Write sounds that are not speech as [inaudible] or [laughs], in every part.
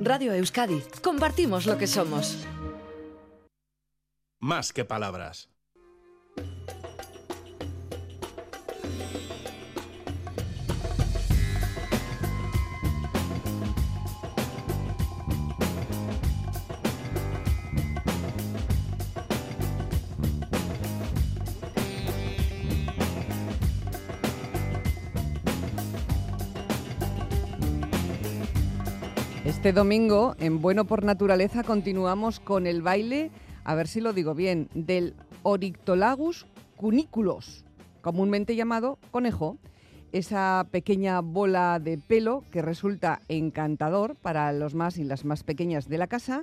Radio Euskadi. Compartimos lo que somos. Más que palabras. Este domingo, en Bueno por Naturaleza, continuamos con el baile, a ver si lo digo bien, del Orictolagus cuniculus, comúnmente llamado conejo. Esa pequeña bola de pelo que resulta encantador para los más y las más pequeñas de la casa,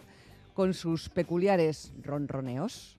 con sus peculiares ronroneos.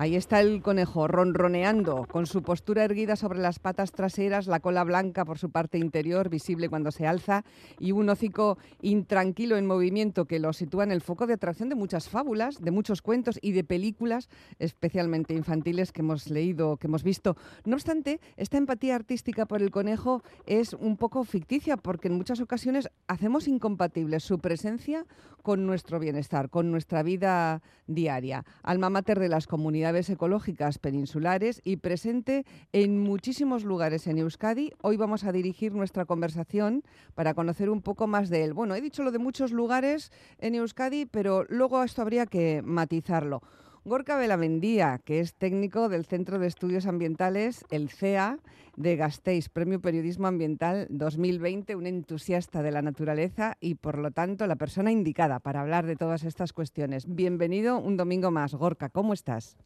Ahí está el conejo ronroneando, con su postura erguida sobre las patas traseras, la cola blanca por su parte interior, visible cuando se alza, y un hocico intranquilo en movimiento que lo sitúa en el foco de atracción de muchas fábulas, de muchos cuentos y de películas, especialmente infantiles, que hemos leído, que hemos visto. No obstante, esta empatía artística por el conejo es un poco ficticia, porque en muchas ocasiones hacemos incompatible su presencia con nuestro bienestar, con nuestra vida diaria. Alma mater de las comunidades ecológicas peninsulares y presente en muchísimos lugares en Euskadi. Hoy vamos a dirigir nuestra conversación para conocer un poco más de él. Bueno, he dicho lo de muchos lugares en Euskadi, pero luego esto habría que matizarlo. Gorka Belamendía, que es técnico del Centro de Estudios Ambientales, el CEA, de Gasteiz, Premio Periodismo Ambiental 2020, un entusiasta de la naturaleza y, por lo tanto, la persona indicada para hablar de todas estas cuestiones. Bienvenido un domingo más. Gorka, ¿cómo estás?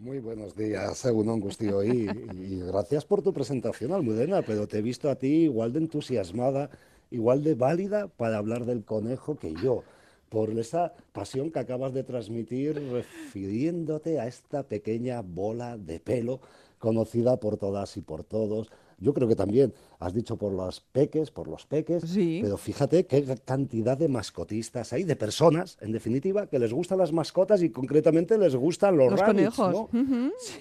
Muy buenos días, según y, y gracias por tu presentación, Almudena, pero te he visto a ti igual de entusiasmada, igual de válida para hablar del conejo que yo, por esa pasión que acabas de transmitir refiriéndote a esta pequeña bola de pelo conocida por todas y por todos, yo creo que también has dicho por los peques, por los peques, pero fíjate qué cantidad de mascotistas hay, de personas, en definitiva, que les gustan las mascotas y concretamente les gustan los, conejos. ¿no?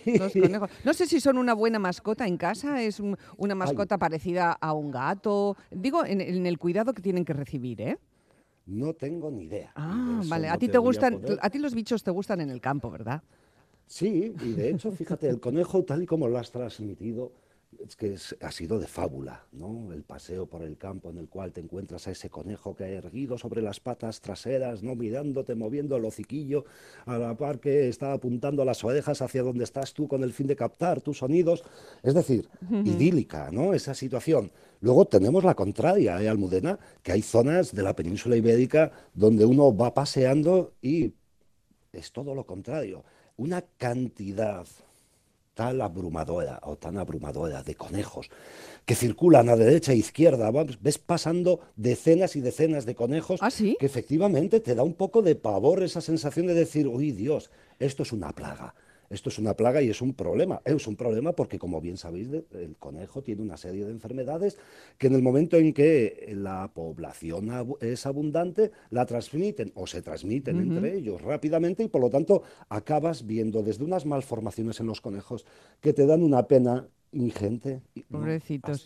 los conejos. No sé si son una buena mascota en casa, es una mascota parecida a un gato, digo, en, el cuidado que tienen que recibir, ¿eh? No tengo ni idea. Ah, vale. a ti te, gustan, a ti los bichos te gustan en el campo, ¿verdad? Sí, y de hecho, fíjate, el conejo, tal y como lo has transmitido, es que ha sido de fábula, ¿no? El paseo por el campo en el cual te encuentras a ese conejo que ha erguido sobre las patas traseras, ¿no? Mirándote, moviendo el hociquillo, a la par que está apuntando las orejas hacia donde estás tú con el fin de captar tus sonidos. Es decir, idílica, ¿no? Esa situación. Luego tenemos la contraria, ¿eh, Almudena? Que hay zonas de la península ibérica donde uno va paseando y es todo lo contrario. Una cantidad tal abrumadora o tan abrumadora de conejos que circulan a derecha e izquierda, ves pasando decenas y decenas de conejos ¿Ah, que efectivamente te da un poco de pavor esa sensación de decir, uy Dios, esto es una plaga. Esto es una plaga y es un problema. Es un problema porque, como bien sabéis, el conejo tiene una serie de enfermedades que en el momento en que la población es abundante, la transmiten o se transmiten entre ellos rápidamente y, por lo tanto, acabas viendo desde unas malformaciones en los conejos que te dan una pena ingente. Pobrecitos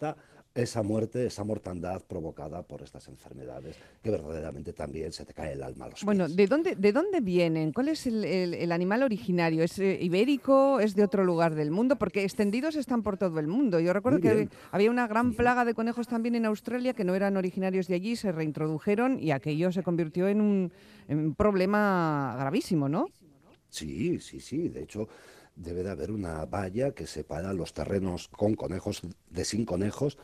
esa muerte, esa mortandad provocada por estas enfermedades, que verdaderamente también se te cae el alma a los Bueno, ¿de dónde, ¿de dónde vienen? ¿Cuál es el, animal originario? ¿Es eh, ibérico? ¿Es de otro lugar del mundo? Porque extendidos están por todo el mundo. Yo recuerdo que había una gran plaga de conejos también en Australia que no eran originarios de allí, se reintrodujeron y aquello se convirtió en un, en un problema gravísimo, ¿no? Sí, sí, sí. De hecho, debe de haber una valla que separa los terrenos con conejos de sin conejos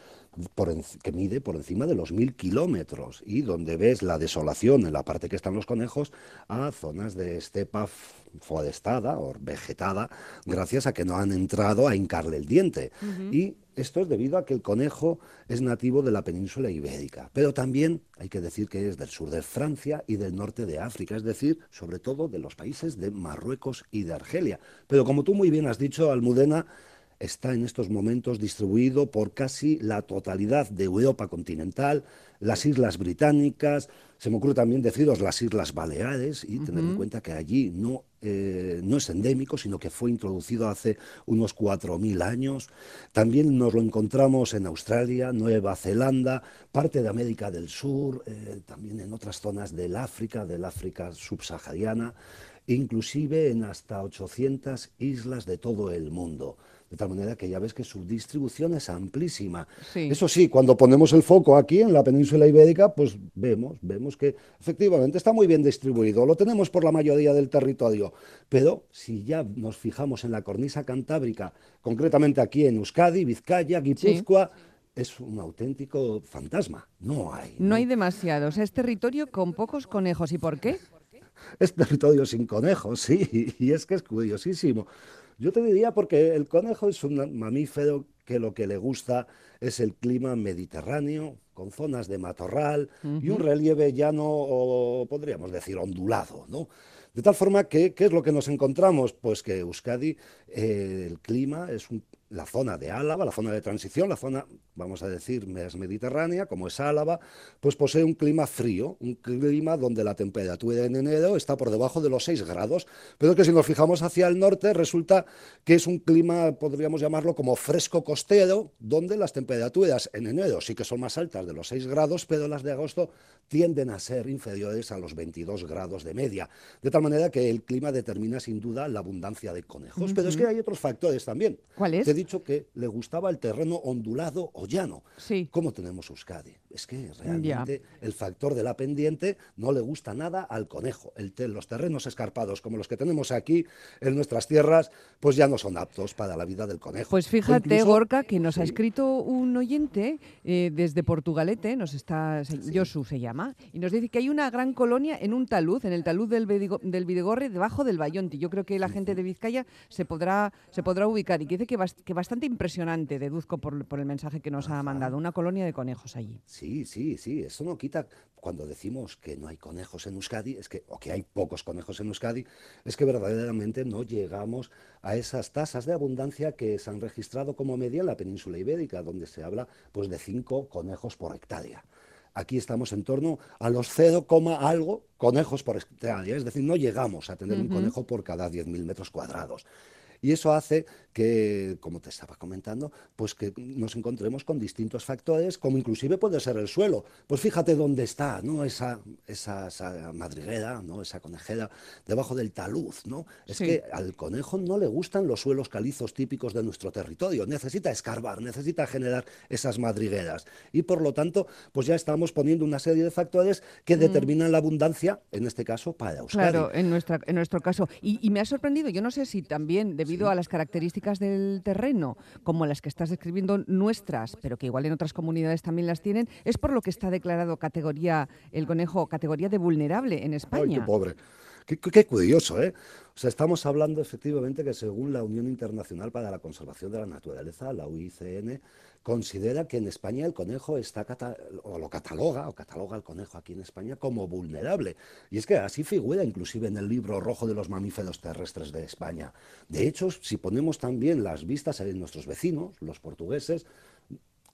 que mide por encima de los mil kilómetros y donde ves la desolación en la parte que están los conejos a zonas de estepa forestada o vegetada gracias a que no han entrado a hincarle el diente. Y esto es debido a que el conejo es nativo de la península ibérica, pero también hay que decir que es del sur de Francia y del norte de África, es decir, sobre todo de los países de Marruecos y de Argelia. Pero como tú muy bien has dicho, Almudena, está en estos momentos distribuido por casi la totalidad de Europa continental, las islas británicas, se me ocurre también deciros las Islas Baleares y tener en cuenta que allí no eh, no es endémico, sino que fue introducido hace unos 4.000 años. También nos lo encontramos en Australia, Nueva Zelanda, parte de América del Sur, eh, también en otras zonas del África, del África subsahariana, inclusive en hasta 800 islas de todo el mundo. De tal manera que ya ves que su distribución es amplísima. Eso sí, cuando ponemos el foco aquí en la península ibérica, pues vemos, vemos que efectivamente está muy bien distribuido. Lo tenemos por la mayoría del territorio. Pero si ya nos fijamos en la cornisa cantábrica, concretamente aquí en Euskadi, Vizcaya, Guipúzcoa, es un auténtico fantasma. No hay. No, hay demasiados. Es territorio con pocos conejos. ¿Y por qué? Es territorio sin conejos, sí. Y es que es curiosísimo. Yo te diría porque el conejo es un mamífero que lo que le gusta es el clima mediterráneo, con zonas de matorral y un relieve llano o podríamos decir ondulado, ¿no? De tal forma que, ¿qué es lo que nos encontramos? Pues que Euskadi, eh, el clima es un la zona de Álava, la zona de transición, la zona, vamos a decir, mediterránea, como es Álava, pues posee un clima frío, un clima donde la temperatura en enero está por debajo de los 6 grados, pero que si nos fijamos hacia el norte resulta que es un clima, podríamos llamarlo como fresco costero, donde las temperaturas en enero sí que son más altas de los 6 grados, pero las de agosto tienden a ser inferiores a los 22 grados de media, de tal manera que el clima determina sin duda la abundancia de conejos, pero es que hay otros factores también. ¿Cuáles? Dicho que le gustaba el terreno ondulado o llano. Sí. ¿Cómo tenemos Euskadi? Es que realmente el factor de la pendiente no le gusta nada al conejo. El los terrenos escarpados como los que tenemos aquí en nuestras tierras, pues ya no son aptos para la vida del conejo. Pues fíjate, Gorka, que nos ha escrito un oyente eh, desde Portugalete, nos está, Josu se llama, y nos dice que hay una gran colonia en un talud, en el talud del, del Videgorre, debajo del Bayonti. Yo creo que la gente de Vizcaya se podrá, se podrá ubicar y que dice que, que bastante impresionante, deduzco por, por el mensaje que nos ha mandado, una colonia de conejos allí. Sí, sí, sí, eso no quita, cuando decimos que no hay conejos en Euskadi, es que, o que hay pocos conejos en Euskadi, es que verdaderamente no llegamos a esas tasas de abundancia que se han registrado como media en la península ibérica, donde se habla pues de cinco conejos por hectárea. Aquí estamos en torno a los 0, algo conejos por hectárea, es decir, no llegamos a tener un conejo por cada 10.000 metros cuadrados. Y eso hace que, como te estaba comentando, pues que nos encontremos con distintos factores, como inclusive puede ser el suelo. Pues fíjate dónde está, ¿no? Esa, esa, madriguera, ¿no? Esa conejera, debajo del talud, ¿no? Es que al conejo no le gustan los suelos calizos típicos de nuestro territorio. Necesita escarbar, necesita generar esas madrigueras. Y por lo tanto, pues ya estamos poniendo una serie de factores que mm. determinan la abundancia, en este caso, para Euskadi. Claro, en, nuestra, en nuestro caso. Y, y me ha sorprendido, yo no sé si también debido a las características del terreno, como las que estás describiendo nuestras, pero que igual en otras comunidades también las tienen, es por lo que está declarado categoría, el conejo, categoría de vulnerable en España. Ay, qué pobre. Qué, curioso, ¿eh? O sea, estamos hablando efectivamente que según la Unión Internacional para la Conservación de la Naturaleza, la UICN, considera que en España el conejo está o lo cataloga o cataloga al conejo aquí en España como vulnerable. Y es que así figura inclusive en el libro rojo de los mamíferos terrestres de España. De hecho, si ponemos también las vistas en nuestros vecinos, los portugueses,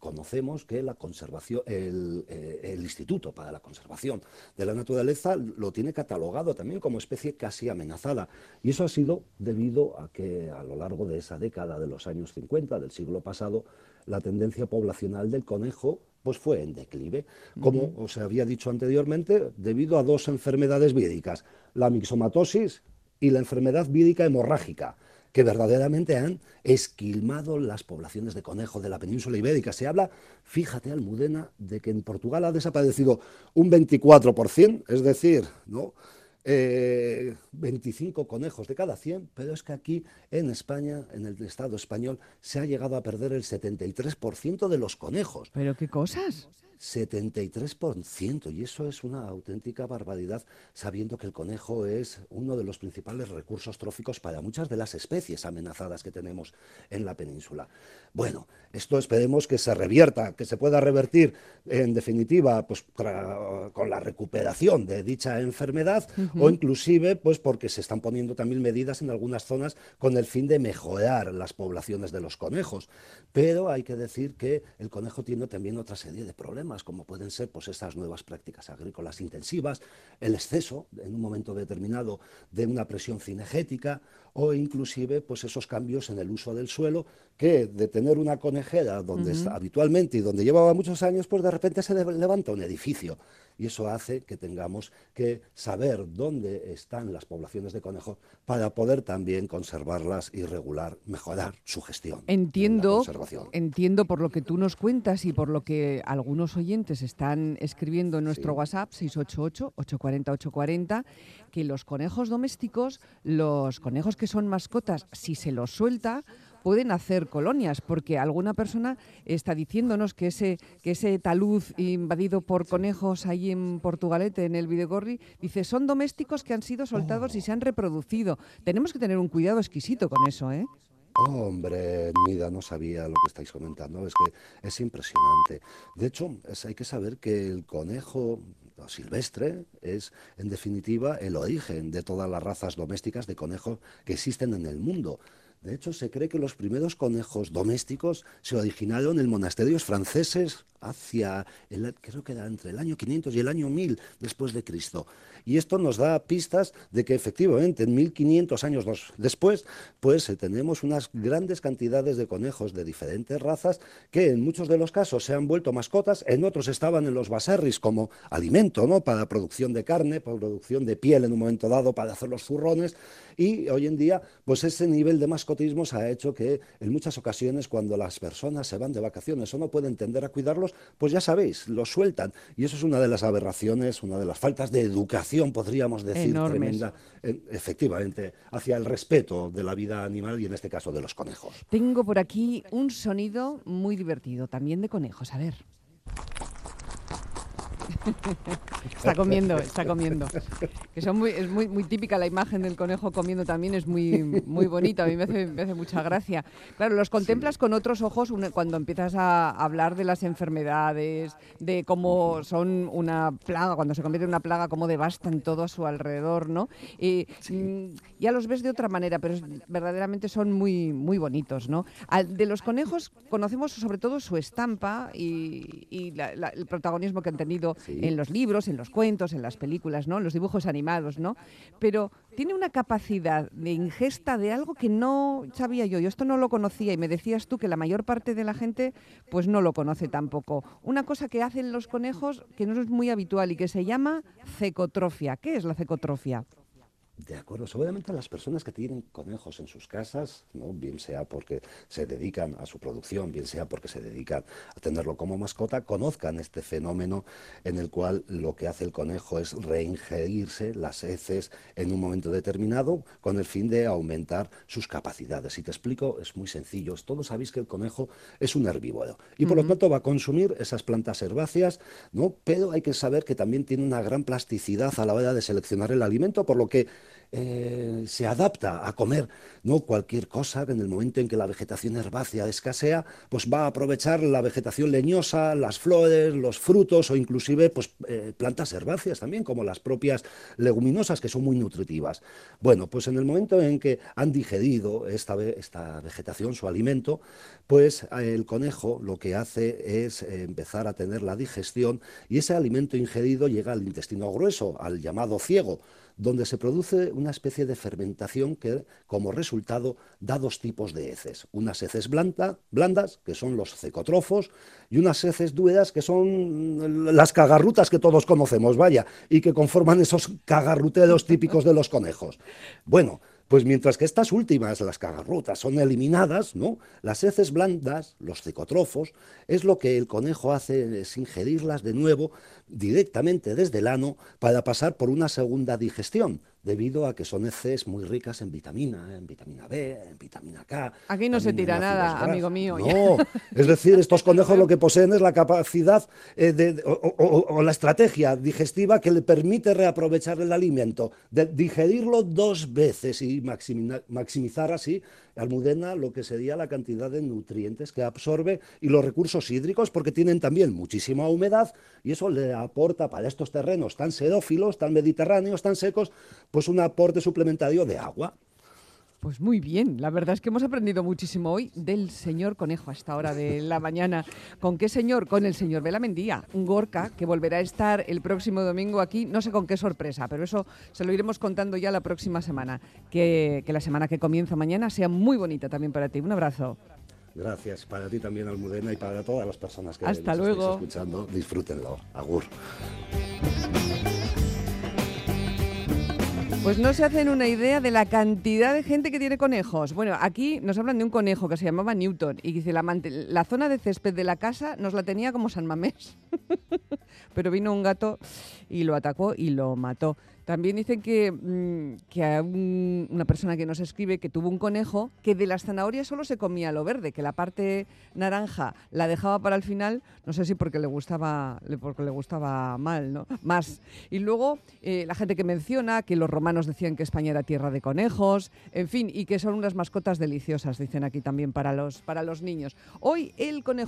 conocemos que la conservación, eh, el, Instituto para la Conservación de la Naturaleza lo tiene catalogado también como especie casi amenazada. Y eso ha sido debido a que a lo largo de esa década de los años 50 del siglo pasado, la tendencia poblacional del conejo pues fue en declive, como os había dicho anteriormente, debido a dos enfermedades vídicas, la mixomatosis y la enfermedad vídica hemorrágica que verdaderamente han esquilmado las poblaciones de conejo de la península ibérica. Se habla, fíjate, Almudena, de que en Portugal ha desaparecido un 24%, es decir, ¿no? 25 eh, conejos de cada 100, pero es que aquí en España, en el Estado español, se ha llegado a perder el 73% de los conejos. ¿Pero qué cosas? 73%, y eso es una auténtica barbaridad, sabiendo que el conejo es uno de los principales recursos tróficos para muchas de las especies amenazadas que tenemos en la península. Bueno, esto esperemos que se revierta, que se pueda revertir en definitiva pues, con la recuperación de dicha enfermedad o inclusive pues porque se están poniendo también medidas en algunas zonas con el fin de mejorar las poblaciones de los conejos. Pero hay que decir que el conejo tiene también otra serie de problemas como pueden ser pues estas nuevas prácticas agrícolas intensivas, el exceso en un momento determinado de una presión cinegética o inclusive pues esos cambios en el uso del suelo que de tener una conejera donde está habitualmente y donde llevaba muchos años, pues de repente se levanta un edificio. Y eso hace que tengamos que saber dónde están las poblaciones de conejos para poder también conservarlas y regular, mejorar su gestión. Entiendo, entiendo por lo que tú nos cuentas y por lo que algunos oyentes están escribiendo en nuestro WhatsApp 688-840-840, que los conejos domésticos, los conejos que son mascotas, si se los suelta, pueden hacer colonias, porque alguna persona está diciéndonos que ese, que ese talud invadido por conejos ahí en Portugalete, en el Videgorri, dice, son domésticos que han sido soltados y se han reproducido. Tenemos que tener un cuidado exquisito con eso, ¿eh? Hombre, Mida, no sabía lo que estáis comentando, es que es impresionante. De hecho, hay que saber que el conejo silvestre es, en definitiva, el origen de todas las razas domésticas de conejos que existen en el mundo. De hecho, se cree que los primeros conejos domésticos se originaron en monasterios franceses hacia, el, creo que era entre el año 500 y el año 1000 después de Cristo. Y esto nos da pistas de que efectivamente en 1500 años después, pues eh, tenemos unas grandes cantidades de conejos de diferentes razas que en muchos de los casos se han vuelto mascotas, en otros estaban en los baserris como alimento, ¿no? Para producción de carne, producción de piel en un momento dado, para hacer los zurrones. Y hoy en día, pues ese nivel de mascotismo se ha hecho que en muchas ocasiones cuando las personas se van de vacaciones o no pueden tender a cuidarlos, pues ya sabéis, lo sueltan. Y eso es una de las aberraciones, una de las faltas de educación, podríamos decir, tremenda, efectivamente, hacia el respeto de la vida animal y en este caso de los conejos. Tengo por aquí un sonido muy divertido, también de conejos. A ver. Está comiendo, está comiendo. Que son muy, es muy, muy típica la imagen del conejo comiendo también, es muy, muy bonita, a mí me hace, mucha gracia. Claro, los contemplas con otros ojos cuando empiezas a hablar de las enfermedades, de cómo son una plaga, cuando se convierte en una plaga, cómo devastan todo a su alrededor, ¿no? Y, mm, ya los ves de otra manera, pero verdaderamente son muy, muy bonitos, ¿no? de los conejos conocemos sobre todo su estampa y, el protagonismo que han tenido en los libros, en los cuentos, en las películas, ¿no? En los dibujos animados, ¿no? Pero tiene una capacidad de ingesta de algo que no sabía yo. Yo esto no lo conocía y me decías tú que la mayor parte de la gente pues no lo conoce tampoco. Una cosa que hacen los conejos que no es muy habitual y que se llama cecotrofia. ¿Qué es la cecotrofia? De acuerdo, seguramente las personas que tienen conejos en sus casas, ¿no? bien sea porque se dedican a su producción, bien sea porque se dedican a tenerlo como mascota, conozcan este fenómeno en el cual lo que hace el conejo es reingerirse las heces en un momento determinado con el fin de aumentar sus capacidades. Si te explico, es muy sencillo. Todos sabéis que el conejo es un herbívoro y por lo tanto va a consumir esas plantas herbáceas, ¿no? pero hay que saber que también tiene una gran plasticidad a la hora de seleccionar el alimento, por lo que eh, se adapta a comer no cualquier cosa en el momento en que la vegetación herbácea escasea, pues va a aprovechar la vegetación leñosa, las flores, los frutos o inclusive pues, eh, plantas herbáceas también, como las propias leguminosas que son muy nutritivas. Bueno, pues en el momento en que han digerido esta, esta vegetación, su alimento, pues eh, el conejo lo que hace es empezar a tener la digestión y ese alimento ingerido llega al intestino grueso, al llamado ciego donde se produce una especie de fermentación que como resultado da dos tipos de heces. Unas heces blandas, que son los cecotrofos, y unas heces duras, que son las cagarrutas que todos conocemos, vaya, y que conforman esos cagarruteros típicos de los conejos. Bueno, pues mientras que estas últimas, las cagarrutas, son eliminadas, ¿no? Las heces blandas, los cecotrofos, es lo que el conejo hace, es ingerirlas de nuevo directamente desde el ano para pasar por una segunda digestión debido a que son heces muy ricas en vitamina, en vitamina B, en vitamina K. Aquí no se tira nada, amigo mío. No, [laughs] es decir, estos [laughs] conejos lo que poseen es la capacidad eh, o, la estrategia digestiva que le permite reaprovechar el alimento, de digerirlo dos veces y maximizar así Almudena lo que sería la cantidad de nutrientes que absorbe y los recursos hídricos, porque tienen también muchísima humedad y eso le aporta para estos terrenos tan sedófilos, tan mediterráneos, tan secos, pues un aporte suplementario de agua. Pues muy bien, la verdad es que hemos aprendido muchísimo hoy del señor conejo a esta hora de la mañana. ¿Con qué señor? Con el señor Belamendía, un Gorka que volverá a estar el próximo domingo aquí, no sé con qué sorpresa, pero eso se lo iremos contando ya la próxima semana. Que, que la semana que comienza mañana sea muy bonita también para ti. Un abrazo. Gracias para ti también, Almudena, y para todas las personas que Hasta nos luego. estáis escuchando. Disfrútenlo. Agur. Pues no se hacen una idea de la cantidad de gente que tiene conejos. Bueno, aquí nos hablan de un conejo que se llamaba Newton y dice la, la zona de césped de la casa nos la tenía como San Mamés. [laughs] Pero vino un gato y lo atacó y lo mató. También dicen que, mm, que a un- una persona que nos escribe que tuvo un conejo que de las zanahorias solo se comía lo verde, que la parte naranja la dejaba para el final, no sé si porque le gustaba, porque le gustaba mal, ¿no? Más. Y luego eh, la gente que menciona que los romanos decían que España era tierra de conejos, en fin, y que son unas mascotas deliciosas, dicen aquí también para los, para los niños. Hoy el conejo